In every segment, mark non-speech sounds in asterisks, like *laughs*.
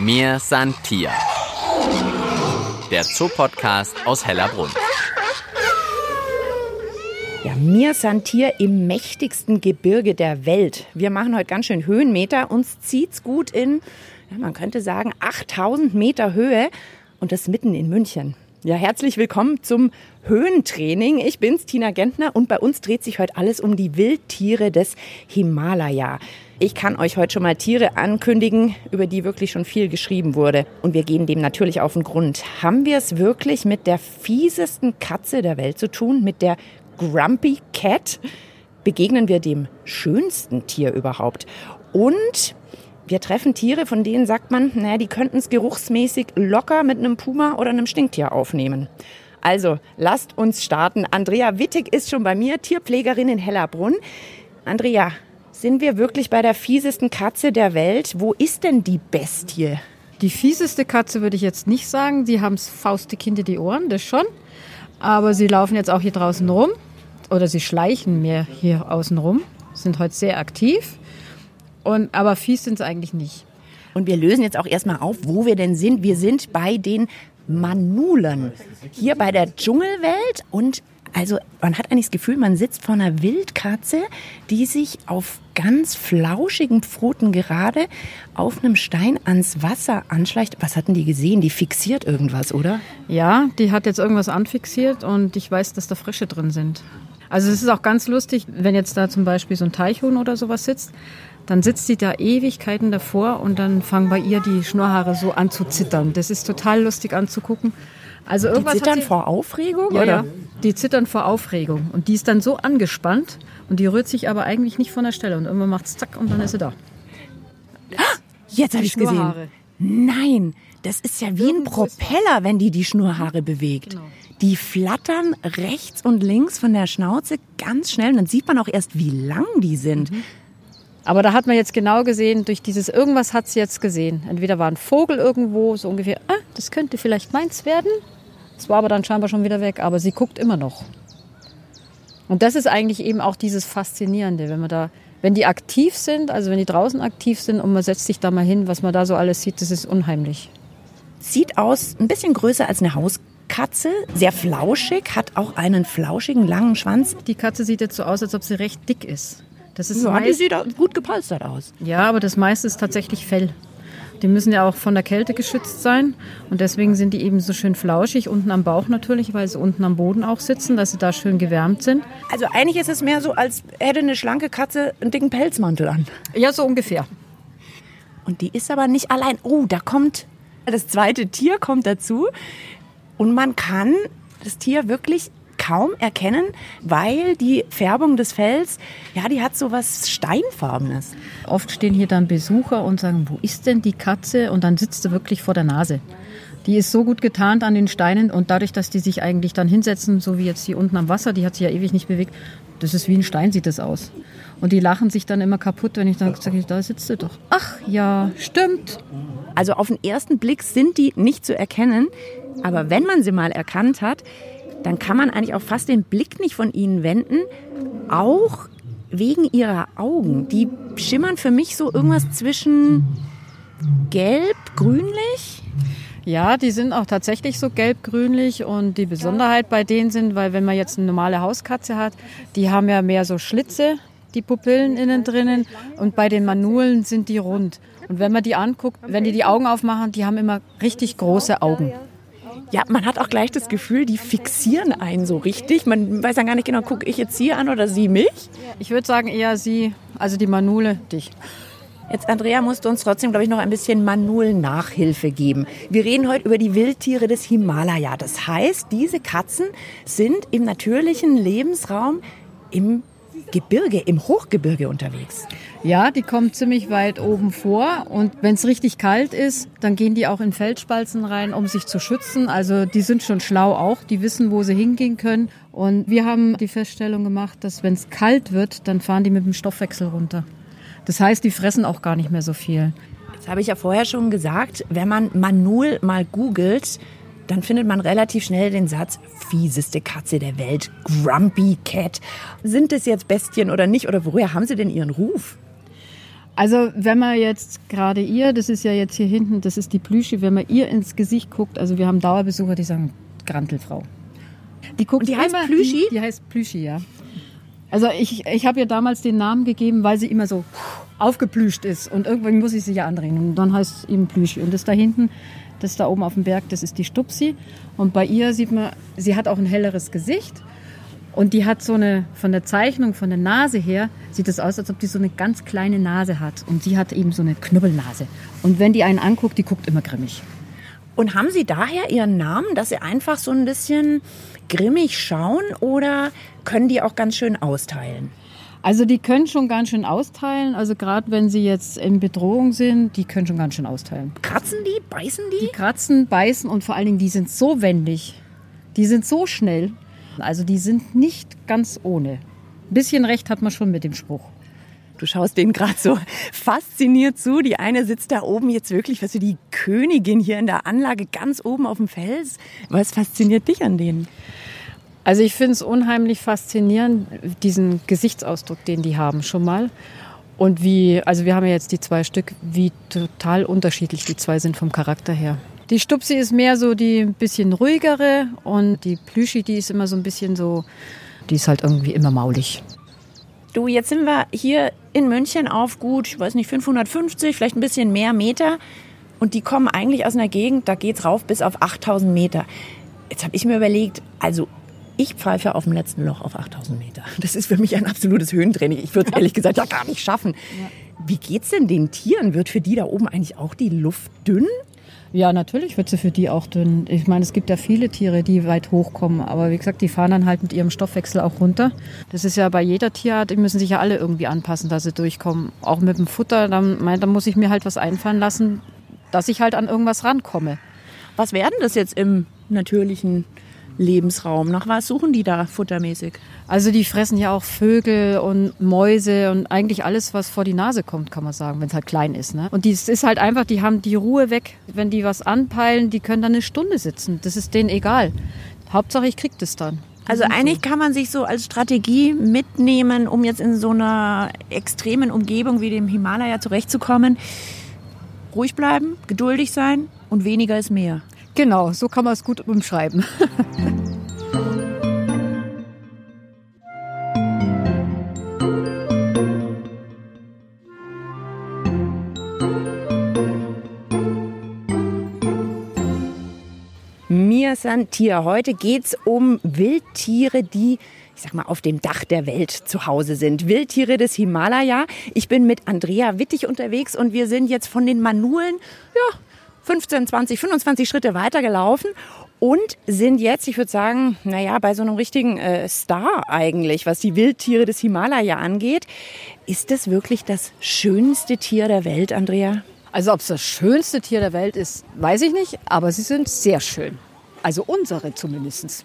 Mir san Tier. Der Zoopodcast aus Hellerbrunn. Ja, mir sind hier im mächtigsten Gebirge der Welt. Wir machen heute ganz schön Höhenmeter. Uns zieht's gut in, ja, man könnte sagen, 8000 Meter Höhe und das mitten in München. Ja, herzlich willkommen zum Höhentraining. Ich bin's, Tina Gentner, und bei uns dreht sich heute alles um die Wildtiere des Himalaya. Ich kann euch heute schon mal Tiere ankündigen, über die wirklich schon viel geschrieben wurde. Und wir gehen dem natürlich auf den Grund. Haben wir es wirklich mit der fiesesten Katze der Welt zu tun, mit der Grumpy Cat? Begegnen wir dem schönsten Tier überhaupt? Und wir treffen Tiere, von denen sagt man, naja, die könnten es geruchsmäßig locker mit einem Puma oder einem Stinktier aufnehmen. Also, lasst uns starten. Andrea Wittig ist schon bei mir, Tierpflegerin in Hellerbrunn. Andrea, sind wir wirklich bei der fiesesten Katze der Welt? Wo ist denn die Bestie? Die fieseste Katze würde ich jetzt nicht sagen. Sie haben faustig hinter die Ohren, das schon. Aber sie laufen jetzt auch hier draußen rum. Oder sie schleichen mehr hier außen rum. Sind heute sehr aktiv. Und, aber fies sind sie eigentlich nicht. Und wir lösen jetzt auch erstmal auf, wo wir denn sind. Wir sind bei den Manulen. Hier bei der Dschungelwelt. Und also man hat eigentlich das Gefühl, man sitzt vor einer Wildkatze, die sich auf ganz flauschigen Pfoten gerade auf einem Stein ans Wasser anschleicht. Was hatten die gesehen? Die fixiert irgendwas, oder? Ja, die hat jetzt irgendwas anfixiert und ich weiß, dass da Frische drin sind. Also es ist auch ganz lustig, wenn jetzt da zum Beispiel so ein Teichhuhn oder sowas sitzt, dann sitzt sie da Ewigkeiten davor und dann fangen bei ihr die Schnurrhaare so an zu zittern. Das ist total lustig anzugucken. Also irgendwas die zittern vor Aufregung? Ja, oder? ja, die zittern vor Aufregung. Und die ist dann so angespannt und die rührt sich aber eigentlich nicht von der Stelle. Und irgendwann macht es zack und dann ist sie da. Jetzt habe ich es gesehen. Nein, das ist ja wie ein Propeller, wenn die die Schnurhaare bewegt. Genau. Die flattern rechts und links von der Schnauze ganz schnell. Und dann sieht man auch erst, wie lang die sind. Mhm. Aber da hat man jetzt genau gesehen, durch dieses irgendwas hat sie jetzt gesehen. Entweder war ein Vogel irgendwo, so ungefähr, ah, das könnte vielleicht meins werden. Es war aber dann scheinbar schon wieder weg, aber sie guckt immer noch. Und das ist eigentlich eben auch dieses Faszinierende, wenn man da, wenn die aktiv sind, also wenn die draußen aktiv sind und man setzt sich da mal hin, was man da so alles sieht, das ist unheimlich. Sieht aus ein bisschen größer als eine Hauskatze, sehr flauschig, hat auch einen flauschigen langen Schwanz. Die Katze sieht jetzt so aus, als ob sie recht dick ist. Das ist ja, die sieht gut gepolstert aus. Ja, aber das meiste ist tatsächlich Fell. Die müssen ja auch von der Kälte geschützt sein und deswegen sind die eben so schön flauschig, unten am Bauch natürlich, weil sie unten am Boden auch sitzen, dass sie da schön gewärmt sind. Also eigentlich ist es mehr so, als hätte eine schlanke Katze einen dicken Pelzmantel an. Ja, so ungefähr. Und die ist aber nicht allein. Oh, da kommt das zweite Tier kommt dazu und man kann das Tier wirklich kaum erkennen, weil die Färbung des Fells, ja, die hat so was Steinfarbenes. Oft stehen hier dann Besucher und sagen, wo ist denn die Katze? Und dann sitzt sie wirklich vor der Nase. Die ist so gut getarnt an den Steinen und dadurch, dass die sich eigentlich dann hinsetzen, so wie jetzt hier unten am Wasser, die hat sich ja ewig nicht bewegt, das ist wie ein Stein, sieht das aus. Und die lachen sich dann immer kaputt, wenn ich dann sage, da sitzt sie doch. Ach ja, stimmt. Also auf den ersten Blick sind die nicht zu erkennen, aber wenn man sie mal erkannt hat, dann kann man eigentlich auch fast den Blick nicht von ihnen wenden, auch wegen ihrer Augen. Die schimmern für mich so irgendwas zwischen gelb, grünlich. Ja, die sind auch tatsächlich so gelb-grünlich und die Besonderheit bei denen sind, weil wenn man jetzt eine normale Hauskatze hat, die haben ja mehr so Schlitze, die Pupillen innen drinnen und bei den Manulen sind die rund. Und wenn man die anguckt, wenn die die Augen aufmachen, die haben immer richtig große Augen. Ja, man hat auch gleich das Gefühl, die fixieren einen so richtig. Man weiß dann gar nicht genau, gucke ich jetzt sie an oder sie mich? Ich würde sagen eher sie, also die Manule, dich. Jetzt, Andrea, musst du uns trotzdem, glaube ich, noch ein bisschen Manul-Nachhilfe geben. Wir reden heute über die Wildtiere des Himalaya. Das heißt, diese Katzen sind im natürlichen Lebensraum im Gebirge, im Hochgebirge unterwegs. Ja, die kommen ziemlich weit oben vor und wenn es richtig kalt ist, dann gehen die auch in Feldspalzen rein, um sich zu schützen. Also die sind schon schlau auch, die wissen, wo sie hingehen können. Und wir haben die Feststellung gemacht, dass wenn es kalt wird, dann fahren die mit dem Stoffwechsel runter. Das heißt, die fressen auch gar nicht mehr so viel. Das habe ich ja vorher schon gesagt. Wenn man Manul mal googelt, dann findet man relativ schnell den Satz, fieseste Katze der Welt, Grumpy Cat. Sind es jetzt Bestien oder nicht? Oder woher haben sie denn ihren Ruf? Also wenn man jetzt gerade ihr, das ist ja jetzt hier hinten, das ist die Plüsche, wenn man ihr ins Gesicht guckt, also wir haben Dauerbesucher, die sagen Grantelfrau. Die guckt Und die heißt Plüschi? Die, die heißt Plüschi, ja. Also ich, ich habe ihr damals den Namen gegeben, weil sie immer so aufgeplüscht ist und irgendwann muss ich sie ja andrehen und dann heißt es eben Plüschi. Und das da hinten, das da oben auf dem Berg, das ist die Stupsi und bei ihr sieht man, sie hat auch ein helleres Gesicht und die hat so eine, von der Zeichnung, von der Nase her, sieht es aus, als ob die so eine ganz kleine Nase hat. Und sie hat eben so eine Knubbelnase. Und wenn die einen anguckt, die guckt immer grimmig. Und haben Sie daher Ihren Namen, dass Sie einfach so ein bisschen grimmig schauen oder können die auch ganz schön austeilen? Also die können schon ganz schön austeilen. Also gerade wenn sie jetzt in Bedrohung sind, die können schon ganz schön austeilen. Kratzen die? Beißen die? Die kratzen, beißen und vor allen Dingen, die sind so wendig. Die sind so schnell. Also die sind nicht ganz ohne. Ein bisschen recht hat man schon mit dem Spruch. Du schaust denen gerade so fasziniert zu. Die eine sitzt da oben jetzt wirklich, was für die Königin hier in der Anlage ganz oben auf dem Fels. Was fasziniert dich an denen? Also ich finde es unheimlich faszinierend, diesen Gesichtsausdruck, den die haben schon mal. Und wie, also wir haben ja jetzt die zwei Stück, wie total unterschiedlich die zwei sind vom Charakter her. Die Stupsi ist mehr so die ein bisschen ruhigere und die Plüschi, die ist immer so ein bisschen so, die ist halt irgendwie immer maulig. Du, jetzt sind wir hier in München auf gut, ich weiß nicht, 550, vielleicht ein bisschen mehr Meter. Und die kommen eigentlich aus einer Gegend, da geht's rauf bis auf 8000 Meter. Jetzt habe ich mir überlegt, also ich pfeife auf dem letzten Loch auf 8000 Meter. Das ist für mich ein absolutes Höhentraining. Ich würde es ehrlich gesagt ja gar nicht schaffen. Wie geht's denn den Tieren? Wird für die da oben eigentlich auch die Luft dünn? Ja, natürlich wird sie für die auch dünn. Ich meine, es gibt ja viele Tiere, die weit hochkommen. Aber wie gesagt, die fahren dann halt mit ihrem Stoffwechsel auch runter. Das ist ja bei jeder Tierart, die müssen sich ja alle irgendwie anpassen, dass sie durchkommen. Auch mit dem Futter, dann, mein, dann muss ich mir halt was einfallen lassen, dass ich halt an irgendwas rankomme. Was werden das jetzt im natürlichen Lebensraum? Nach was suchen die da futtermäßig? Also die fressen ja auch Vögel und Mäuse und eigentlich alles, was vor die Nase kommt, kann man sagen, wenn es halt klein ist. Ne? Und es ist halt einfach, die haben die Ruhe weg. Wenn die was anpeilen, die können dann eine Stunde sitzen. Das ist denen egal. Hauptsache, ich krieg das dann. Also eigentlich kann man sich so als Strategie mitnehmen, um jetzt in so einer extremen Umgebung wie dem Himalaya zurechtzukommen. Ruhig bleiben, geduldig sein und weniger ist mehr. Genau, so kann man es gut umschreiben. *laughs* Mir Santier. Heute geht es um Wildtiere, die ich sag mal, auf dem Dach der Welt zu Hause sind. Wildtiere des Himalaya. Ich bin mit Andrea Wittig unterwegs und wir sind jetzt von den Manulen, ja, 15, 20, 25 Schritte weitergelaufen und sind jetzt, ich würde sagen, naja, bei so einem richtigen äh, Star eigentlich, was die Wildtiere des Himalaya angeht. Ist das wirklich das schönste Tier der Welt, Andrea? Also ob es das schönste Tier der Welt ist, weiß ich nicht, aber sie sind sehr schön. Also unsere zumindest.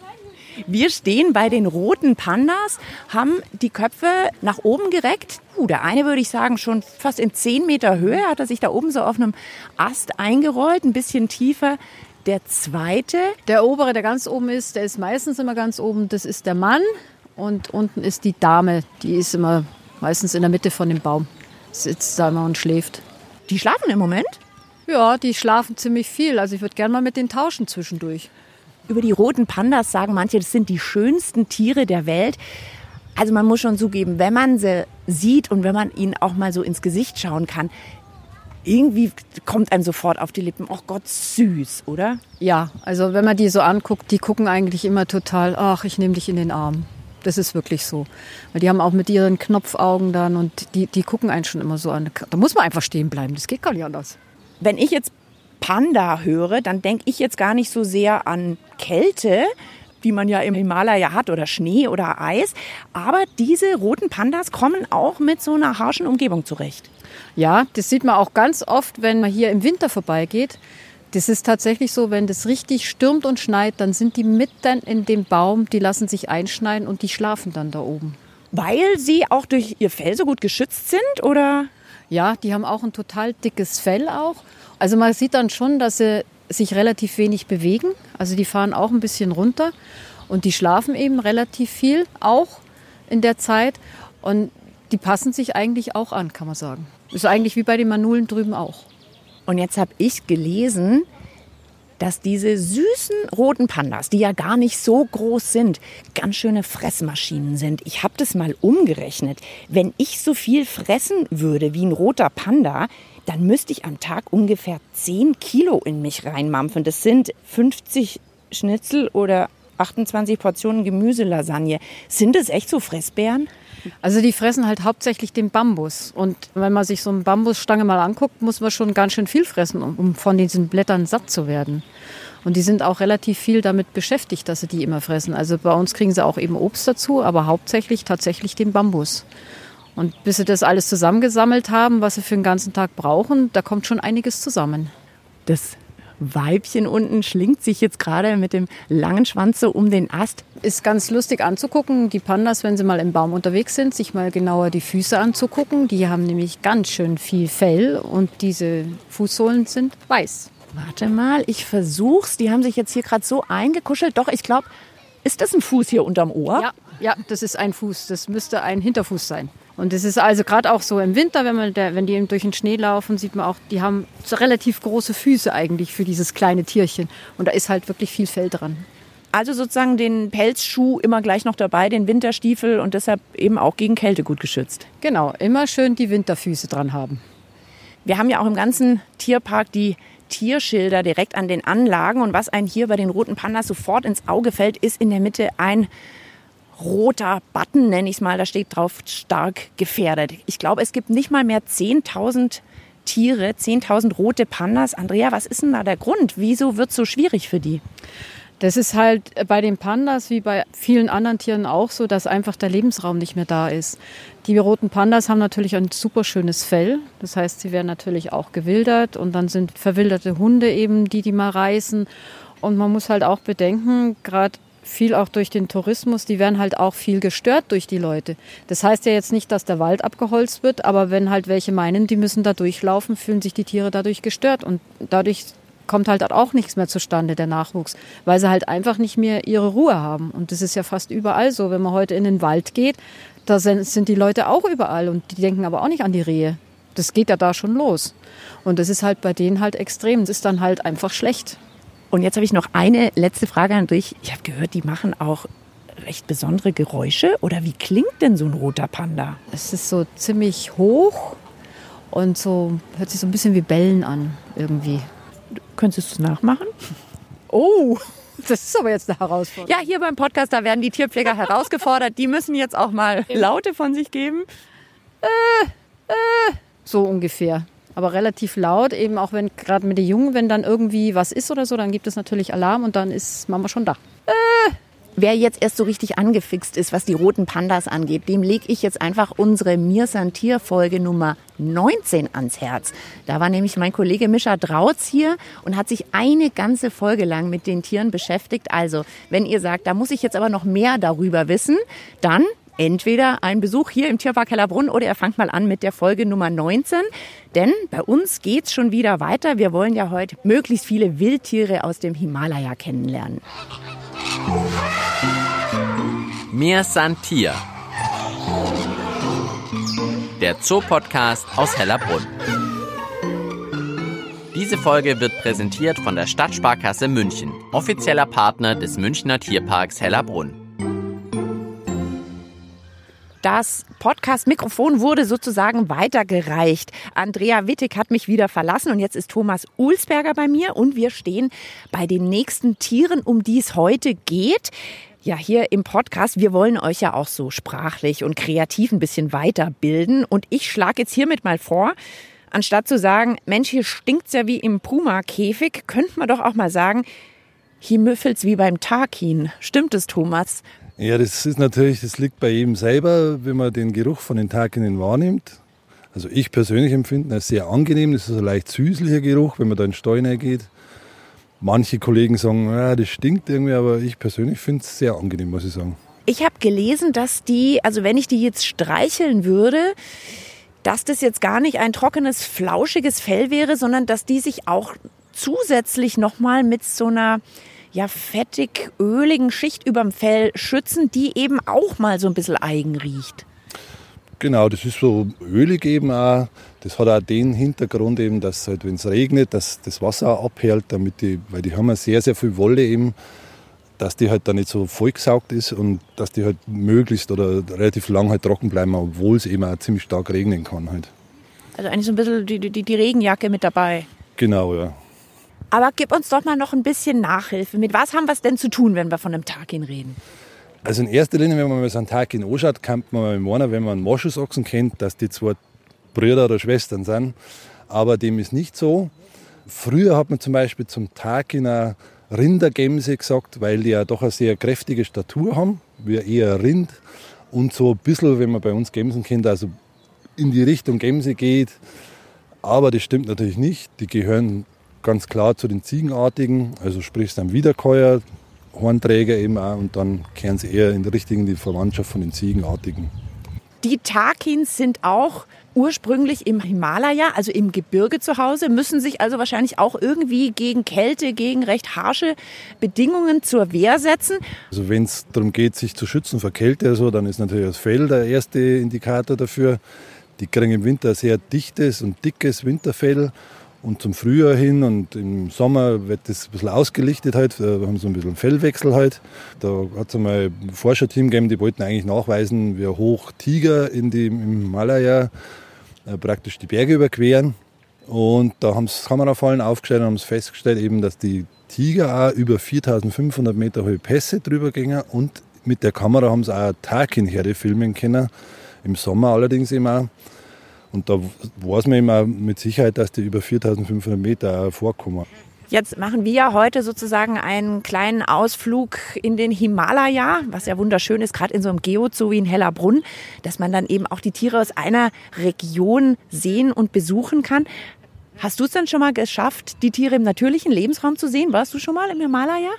Wir stehen bei den roten Pandas, haben die Köpfe nach oben gereckt. Uh, der eine würde ich sagen schon fast in 10 Meter Höhe hat er sich da oben so auf einem Ast eingerollt, ein bisschen tiefer. Der zweite. Der obere, der ganz oben ist, der ist meistens immer ganz oben. Das ist der Mann und unten ist die Dame. Die ist immer meistens in der Mitte von dem Baum. Sitzt da immer und schläft. Die schlafen im Moment? Ja, die schlafen ziemlich viel. Also ich würde gerne mal mit denen tauschen zwischendurch. Über die roten Pandas sagen manche, das sind die schönsten Tiere der Welt. Also man muss schon zugeben, wenn man sie sieht und wenn man ihnen auch mal so ins Gesicht schauen kann, irgendwie kommt einem sofort auf die Lippen, oh Gott, süß, oder? Ja, also wenn man die so anguckt, die gucken eigentlich immer total, ach, ich nehme dich in den Arm. Das ist wirklich so. Weil die haben auch mit ihren Knopfaugen dann und die, die gucken einen schon immer so an. Da muss man einfach stehen bleiben, das geht gar nicht anders. Wenn ich jetzt Panda höre, dann denke ich jetzt gar nicht so sehr an Kälte, wie man ja im Himalaya hat oder Schnee oder Eis. Aber diese roten Pandas kommen auch mit so einer harschen Umgebung zurecht. Ja, das sieht man auch ganz oft, wenn man hier im Winter vorbeigeht. Das ist tatsächlich so, wenn das richtig stürmt und schneit, dann sind die mitten in dem Baum, die lassen sich einschneiden und die schlafen dann da oben. Weil sie auch durch ihr Fell so gut geschützt sind, oder? Ja, die haben auch ein total dickes Fell auch. Also man sieht dann schon, dass sie sich relativ wenig bewegen. Also die fahren auch ein bisschen runter und die schlafen eben relativ viel auch in der Zeit und die passen sich eigentlich auch an, kann man sagen. Ist eigentlich wie bei den Manulen drüben auch. Und jetzt habe ich gelesen, dass diese süßen roten Pandas, die ja gar nicht so groß sind, ganz schöne Fressmaschinen sind. Ich habe das mal umgerechnet. Wenn ich so viel fressen würde wie ein roter Panda, dann müsste ich am Tag ungefähr 10 Kilo in mich reinmampfen. Das sind 50 Schnitzel oder 28 Portionen Gemüselasagne. Sind das echt so Fressbären? Also die fressen halt hauptsächlich den Bambus. Und wenn man sich so eine Bambusstange mal anguckt, muss man schon ganz schön viel fressen, um von diesen Blättern satt zu werden. Und die sind auch relativ viel damit beschäftigt, dass sie die immer fressen. Also bei uns kriegen sie auch eben Obst dazu, aber hauptsächlich tatsächlich den Bambus. Und bis sie das alles zusammengesammelt haben, was sie für den ganzen Tag brauchen, da kommt schon einiges zusammen. Das Weibchen unten schlingt sich jetzt gerade mit dem langen Schwanz so um den Ast. Ist ganz lustig anzugucken, die Pandas, wenn sie mal im Baum unterwegs sind, sich mal genauer die Füße anzugucken. Die haben nämlich ganz schön viel Fell und diese Fußsohlen sind weiß. Warte mal, ich versuch's. Die haben sich jetzt hier gerade so eingekuschelt. Doch, ich glaube, ist das ein Fuß hier unterm Ohr? Ja, ja, das ist ein Fuß. Das müsste ein Hinterfuß sein. Und es ist also gerade auch so im Winter, wenn, man der, wenn die eben durch den Schnee laufen, sieht man auch, die haben so relativ große Füße eigentlich für dieses kleine Tierchen. Und da ist halt wirklich viel Fell dran. Also sozusagen den Pelzschuh immer gleich noch dabei, den Winterstiefel und deshalb eben auch gegen Kälte gut geschützt. Genau, immer schön die Winterfüße dran haben. Wir haben ja auch im ganzen Tierpark die Tierschilder direkt an den Anlagen. Und was einem hier bei den roten Pandas sofort ins Auge fällt, ist in der Mitte ein roter Button, nenne ich es mal, da steht drauf stark gefährdet. Ich glaube, es gibt nicht mal mehr 10.000 Tiere, 10.000 rote Pandas. Andrea, was ist denn da der Grund? Wieso wird es so schwierig für die? Das ist halt bei den Pandas wie bei vielen anderen Tieren auch so, dass einfach der Lebensraum nicht mehr da ist. Die roten Pandas haben natürlich ein super schönes Fell. Das heißt, sie werden natürlich auch gewildert und dann sind verwilderte Hunde eben, die die mal reißen. Und man muss halt auch bedenken, gerade viel auch durch den Tourismus, die werden halt auch viel gestört durch die Leute. Das heißt ja jetzt nicht, dass der Wald abgeholzt wird, aber wenn halt welche meinen, die müssen da durchlaufen, fühlen sich die Tiere dadurch gestört und dadurch kommt halt auch nichts mehr zustande, der Nachwuchs, weil sie halt einfach nicht mehr ihre Ruhe haben. Und das ist ja fast überall so. Wenn man heute in den Wald geht, da sind die Leute auch überall und die denken aber auch nicht an die Rehe. Das geht ja da schon los. Und das ist halt bei denen halt extrem. Das ist dann halt einfach schlecht. Und jetzt habe ich noch eine letzte Frage an dich. Ich habe gehört, die machen auch recht besondere Geräusche. Oder wie klingt denn so ein roter Panda? Es ist so ziemlich hoch und so hört sich so ein bisschen wie Bellen an irgendwie. Könntest du es nachmachen? *laughs* Oh, das ist aber jetzt eine Herausforderung. Ja, hier beim Podcast, da werden die Tierpfleger *laughs* herausgefordert. Die müssen jetzt auch mal Laute von sich geben. Äh, äh, so ungefähr aber relativ laut, eben auch wenn gerade mit den Jungen, wenn dann irgendwie was ist oder so, dann gibt es natürlich Alarm und dann ist Mama schon da. Äh. Wer jetzt erst so richtig angefixt ist, was die roten Pandas angeht, dem lege ich jetzt einfach unsere Mir Tier Folge Nummer 19 ans Herz. Da war nämlich mein Kollege Mischa Drautz hier und hat sich eine ganze Folge lang mit den Tieren beschäftigt. Also, wenn ihr sagt, da muss ich jetzt aber noch mehr darüber wissen, dann entweder ein Besuch hier im Tierpark Hellerbrunn oder ihr fangt mal an mit der Folge Nummer 19. Denn bei uns geht's schon wieder weiter. Wir wollen ja heute möglichst viele Wildtiere aus dem Himalaya kennenlernen. Mir san Tier. Der Zoopodcast aus Hellerbrunn. Diese Folge wird präsentiert von der Stadtsparkasse München, offizieller Partner des Münchner Tierparks Hellerbrunn. Das Podcast-Mikrofon wurde sozusagen weitergereicht. Andrea Wittig hat mich wieder verlassen und jetzt ist Thomas Ulsberger bei mir und wir stehen bei den nächsten Tieren, um die es heute geht. Ja, hier im Podcast, wir wollen euch ja auch so sprachlich und kreativ ein bisschen weiterbilden. Und ich schlage jetzt hiermit mal vor, anstatt zu sagen, Mensch, hier stinkt's ja wie im Puma-Käfig, könnte man doch auch mal sagen, hier müffelt's wie beim Tarkin. Stimmt es, Thomas? Ja, das ist natürlich, das liegt bei jedem selber, wenn man den Geruch von den Takinen wahrnimmt. Also ich persönlich empfinde es sehr angenehm. Das ist ein leicht süßlicher Geruch, wenn man da in den Stall geht. Manche Kollegen sagen, ja, das stinkt irgendwie, aber ich persönlich finde es sehr angenehm, muss ich sagen. Ich habe gelesen, dass die, also wenn ich die jetzt streicheln würde, dass das jetzt gar nicht ein trockenes, flauschiges Fell wäre, sondern dass die sich auch zusätzlich nochmal mit so einer ja, fettig, öligen Schicht überm Fell schützen, die eben auch mal so ein bisschen eigen riecht. Genau, das ist so ölig eben auch. Das hat auch den Hintergrund eben, dass halt, wenn es regnet, dass das Wasser abhält, damit die, weil die haben ja sehr, sehr viel Wolle eben, dass die halt da nicht so vollgesaugt ist und dass die halt möglichst oder relativ lang halt trocken bleiben, obwohl es eben auch ziemlich stark regnen kann halt. Also eigentlich so ein bisschen die, die, die Regenjacke mit dabei. Genau, ja. Aber gib uns doch mal noch ein bisschen Nachhilfe. Mit was haben wir es denn zu tun, wenn wir von einem Tag hin reden? Also in erster Linie, wenn man mal so einen Tag in anschaut, kann man mal meinen, wenn man einen Moschusochsen kennt, dass die zwei Brüder oder Schwestern sind. Aber dem ist nicht so. Früher hat man zum Beispiel zum Tag in einer Rindergämse gesagt, weil die ja doch eine sehr kräftige Statur haben, wie eher Rind. Und so ein bisschen, wenn man bei uns Gämsen kennt, also in die Richtung Gämse geht. Aber das stimmt natürlich nicht. Die gehören ganz klar zu den Ziegenartigen, also sprich dann Wiederkäuer, Hornträger eben auch und dann kehren sie eher in die richtigen die Verwandtschaft von den Ziegenartigen. Die Takins sind auch ursprünglich im Himalaya, also im Gebirge zu Hause, müssen sich also wahrscheinlich auch irgendwie gegen Kälte, gegen recht harsche Bedingungen zur Wehr setzen. Also wenn es darum geht, sich zu schützen vor Kälte, also, dann ist natürlich das Fell der erste Indikator dafür. Die kriegen im Winter sehr dichtes und dickes Winterfell und zum Frühjahr hin und im Sommer wird das ein bisschen ausgelichtet halt. Wir haben so ein bisschen Fellwechsel halt. Da hat es einmal ein Forscherteam gegeben, die wollten eigentlich nachweisen, wie hoch Tiger in die, im Himalaya äh, praktisch die Berge überqueren. Und da haben sie Kamerafallen aufgestellt und haben festgestellt, eben, dass die Tiger auch über 4500 Meter hohe Pässe drüber gingen und mit der Kamera haben sie auch Takinherde filmen können. Im Sommer allerdings immer. Und da weiß man immer mit Sicherheit, dass die über 4500 Meter vorkommen. Jetzt machen wir ja heute sozusagen einen kleinen Ausflug in den Himalaya, was ja wunderschön ist, gerade in so einem Geozoo wie in Hellerbrunn, dass man dann eben auch die Tiere aus einer Region sehen und besuchen kann. Hast du es denn schon mal geschafft, die Tiere im natürlichen Lebensraum zu sehen? Warst du schon mal im Himalaya?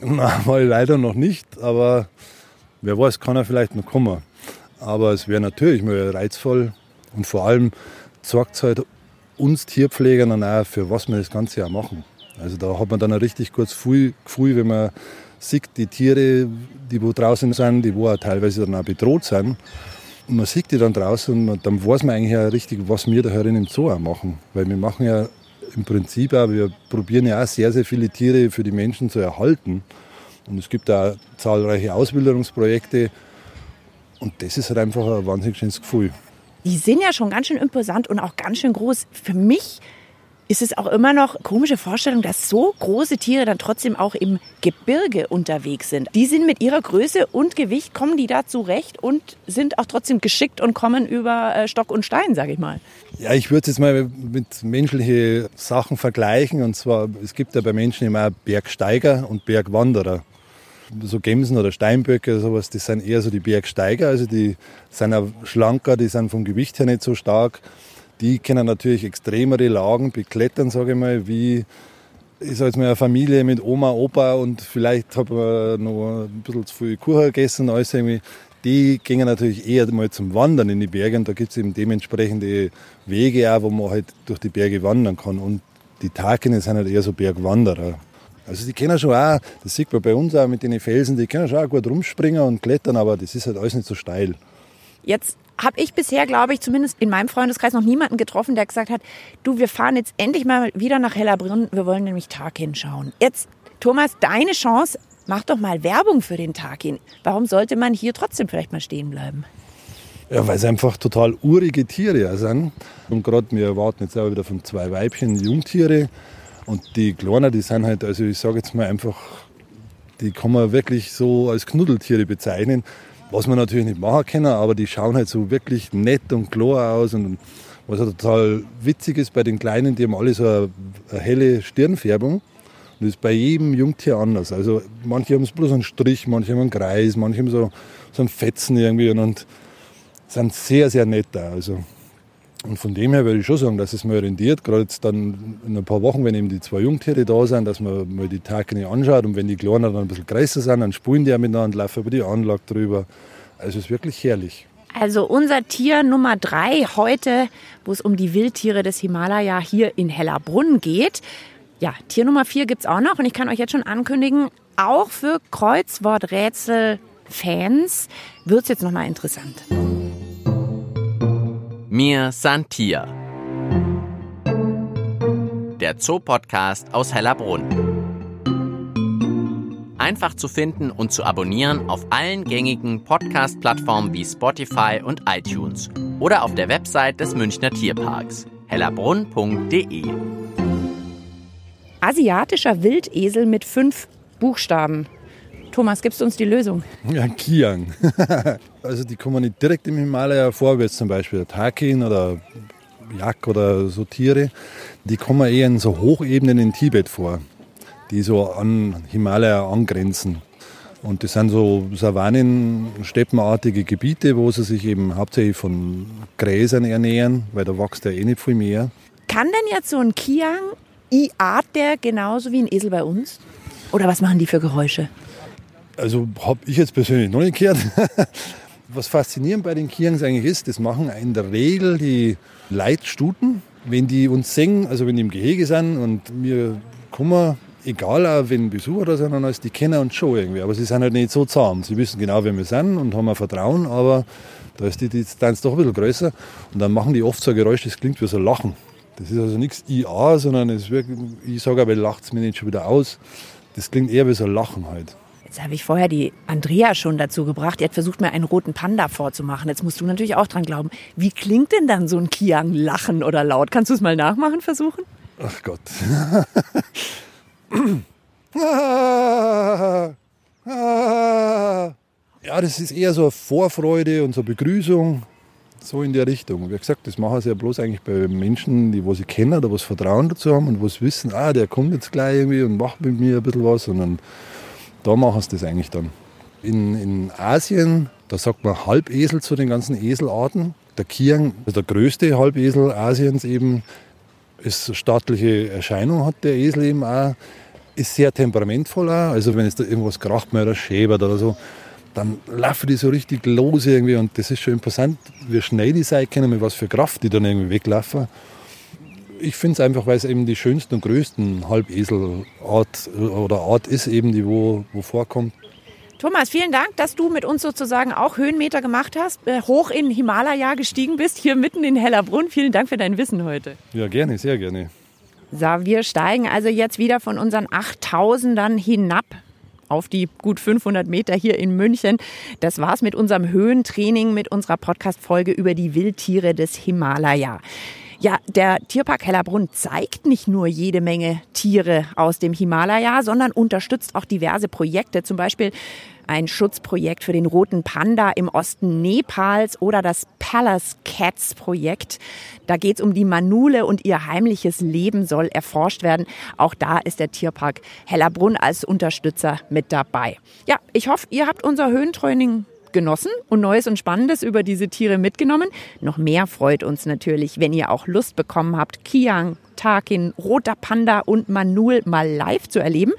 Na, mal leider noch nicht, aber wer weiß, kann er vielleicht noch kommen. Aber es wäre natürlich mal reizvoll, und vor allem sorgt es halt uns Tierpflegern dann auch, für was wir das ganze Jahr machen. Also da hat man dann ein richtig gutes Gefühl, wenn man sieht, die Tiere, die wo draußen sind, die wo auch teilweise dann auch bedroht sind. Und man sieht die dann draußen und dann weiß man eigentlich auch richtig, was wir da herin im Zoo auch machen. Weil wir machen ja im Prinzip auch, wir probieren ja auch sehr, sehr viele Tiere für die Menschen zu erhalten. Und es gibt auch zahlreiche Ausbildungsprojekte. Und das ist halt einfach ein wahnsinnig schönes Gefühl die sind ja schon ganz schön imposant und auch ganz schön groß. Für mich ist es auch immer noch komische Vorstellung, dass so große Tiere dann trotzdem auch im Gebirge unterwegs sind. Die sind mit ihrer Größe und Gewicht, kommen die da zurecht und sind auch trotzdem geschickt und kommen über äh, Stock und Stein, sage ich mal. Ja, ich würde es jetzt mal mit menschlichen Sachen vergleichen. Und zwar, es gibt ja bei Menschen immer Bergsteiger und Bergwanderer so Gemsen oder Steinböcke oder sowas, das sind eher so die Bergsteiger, also die sind auch schlanker, die sind vom Gewicht her nicht so stark. Die können natürlich extremere Lagen beklettern, sage ich mal, wie ich sage jetzt mal eine Familie mit Oma, Opa und vielleicht hat man noch ein bisschen zu viel Kuchen gegessen alles irgendwie. Die gehen natürlich eher mal zum Wandern in die Berge und da gibt es eben dementsprechende Wege auch, wo man halt durch die Berge wandern kann. Und die Takine sind halt eher so Bergwanderer. Also die können schon auch, das sieht man bei uns auch mit den Felsen, die können schon auch gut rumspringen und klettern, aber das ist halt alles nicht so steil. Jetzt habe ich bisher, glaube ich, zumindest in meinem Freundeskreis noch niemanden getroffen, der gesagt hat, du, wir fahren jetzt endlich mal wieder nach Hellerbrunn, wir wollen nämlich Tag hinschauen. Jetzt, Thomas, deine Chance, mach doch mal Werbung für den Tag hin. Warum sollte man hier trotzdem vielleicht mal stehen bleiben? Ja, weil es einfach total urige Tiere sind. Und gerade wir erwarten jetzt auch wieder von zwei Weibchen Jungtiere. Und die Kleiner, die sind halt, also ich sage jetzt mal einfach, die kann man wirklich so als Knuddeltiere bezeichnen. Was man natürlich nicht machen kann, aber die schauen halt so wirklich nett und klar aus. Und was halt total witzig ist bei den Kleinen, die haben alle so eine, eine helle Stirnfärbung. Und das ist bei jedem Jungtier anders. Also manche haben bloß einen Strich, manche haben einen Kreis, manche haben so, so einen Fetzen irgendwie und, und sind sehr, sehr nett da. Also und von dem her würde ich schon sagen, dass es mir rendiert, gerade jetzt dann in ein paar Wochen, wenn eben die zwei Jungtiere da sind, dass man mal die Tage anschaut und wenn die Kleinen dann ein bisschen größer sind, dann spulen die auch miteinander, laufen über die Anlage drüber. Also es ist wirklich herrlich. Also unser Tier Nummer drei heute, wo es um die Wildtiere des Himalaya hier in Hellerbrunn geht. Ja, Tier Nummer vier gibt es auch noch und ich kann euch jetzt schon ankündigen, auch für Kreuzworträtsel-Fans wird es jetzt nochmal interessant. Mir Santier. Der Zoopodcast aus Hellerbrunn. Einfach zu finden und zu abonnieren auf allen gängigen Podcast-Plattformen wie Spotify und iTunes oder auf der Website des Münchner Tierparks hellerbrunn.de. Asiatischer Wildesel mit fünf Buchstaben. Thomas, gibst du uns die Lösung? Ja, Kiang. *laughs* also die kommen nicht direkt im Himalaya vor, wie jetzt zum Beispiel der Takin oder Jak oder so Tiere. Die kommen eher in so Hochebenen in Tibet vor, die so an Himalaya angrenzen. Und das sind so Savannen, steppenartige Gebiete, wo sie sich eben hauptsächlich von Gräsern ernähren, weil da wächst ja eh nicht viel mehr. Kann denn jetzt so ein Kiang, art der genauso wie ein Esel bei uns? Oder was machen die für Geräusche? Also habe ich jetzt persönlich noch nicht gehört. *laughs* Was faszinierend bei den Kiangs eigentlich ist, das machen in der Regel die Leitstuten, wenn die uns singen, also wenn die im Gehege sind und wir kommen, egal auch wenn Besucher da sind, alles, die kennen uns schon irgendwie, aber sie sind halt nicht so zahm. Sie wissen genau, wer wir sind und haben ein Vertrauen, aber da ist die Distanz doch ein bisschen größer und dann machen die oft so ein Geräusch, das klingt wie so ein Lachen. Das ist also nichts IA, sondern es wird, ich sage aber, lacht es mir nicht schon wieder aus. Das klingt eher wie so ein Lachen halt. Jetzt habe ich vorher die Andrea schon dazu gebracht. Die hat versucht, mir einen roten Panda vorzumachen. Jetzt musst du natürlich auch dran glauben. Wie klingt denn dann so ein Kiang lachen oder laut? Kannst du es mal nachmachen versuchen? Ach Gott. ja, das ist eher so eine Vorfreude und so Begrüßung. So in der Richtung. Wie gesagt, das machen sie ja bloß eigentlich bei Menschen, die wo sie kennen oder was Vertrauen dazu haben und was wissen, ah, der kommt jetzt gleich irgendwie und macht mit mir ein bisschen was. Und da machen sie das eigentlich dann. In, in Asien, da sagt man Halbesel zu den ganzen Eselarten. Der Kiang, also der größte Halbesel Asiens eben, ist staatliche Erscheinung, hat der Esel eben auch. Ist sehr temperamentvoll auch. Also wenn es da irgendwas kracht, oder schäbert oder so, dann laufen die so richtig los irgendwie und das ist schon imposant, wie schnell die sein können, mit was für Kraft die dann irgendwie weglaufen. Ich finde es einfach, weil es eben die schönsten und größten Halbeselart oder Art ist eben, die wo, wo vorkommt. Thomas, vielen Dank, dass du mit uns sozusagen auch Höhenmeter gemacht hast, äh, hoch in Himalaya gestiegen bist, hier mitten in Hellerbrunn. Vielen Dank für dein Wissen heute. Ja, gerne, sehr gerne. So, wir steigen also jetzt wieder von unseren 8000ern hinab auf die gut 500 Meter hier in München. Das war's mit unserem Höhentraining, mit unserer Podcast-Folge über die Wildtiere des Himalaya. Ja, der Tierpark Hellerbrunn zeigt nicht nur jede Menge Tiere aus dem Himalaya, sondern unterstützt auch diverse Projekte, zum Beispiel ein Schutzprojekt für den roten Panda im Osten Nepals oder das Palace Cats Projekt. Da geht es um die Manule und ihr heimliches Leben soll erforscht werden. Auch da ist der Tierpark Hellerbrunn als Unterstützer mit dabei. Ja, ich hoffe, ihr habt unser Höhentraining genossen und Neues und Spannendes über diese Tiere mitgenommen. Noch mehr freut uns natürlich, wenn ihr auch Lust bekommen habt, Kiang, Takin, Roter Panda und Manul mal live zu erleben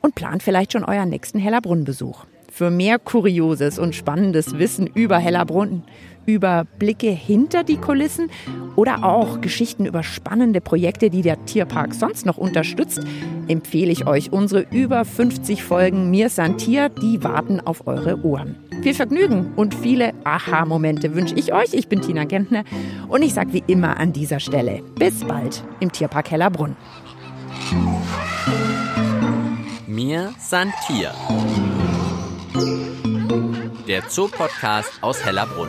und plant vielleicht schon euren nächsten Hellerbrunn-Besuch. Für mehr kurioses und spannendes Wissen über Hellerbrunn, über Blicke hinter die Kulissen oder auch Geschichten über spannende Projekte, die der Tierpark sonst noch unterstützt, empfehle ich euch unsere über 50 Folgen Mir Santier, die warten auf eure Ohren. Viel Vergnügen und viele Aha-Momente wünsche ich euch. Ich bin Tina Gentner und ich sage wie immer an dieser Stelle bis bald im Tierpark Hellerbrunn. Mir Santier. Der Zoopodcast aus Hellerbrunn.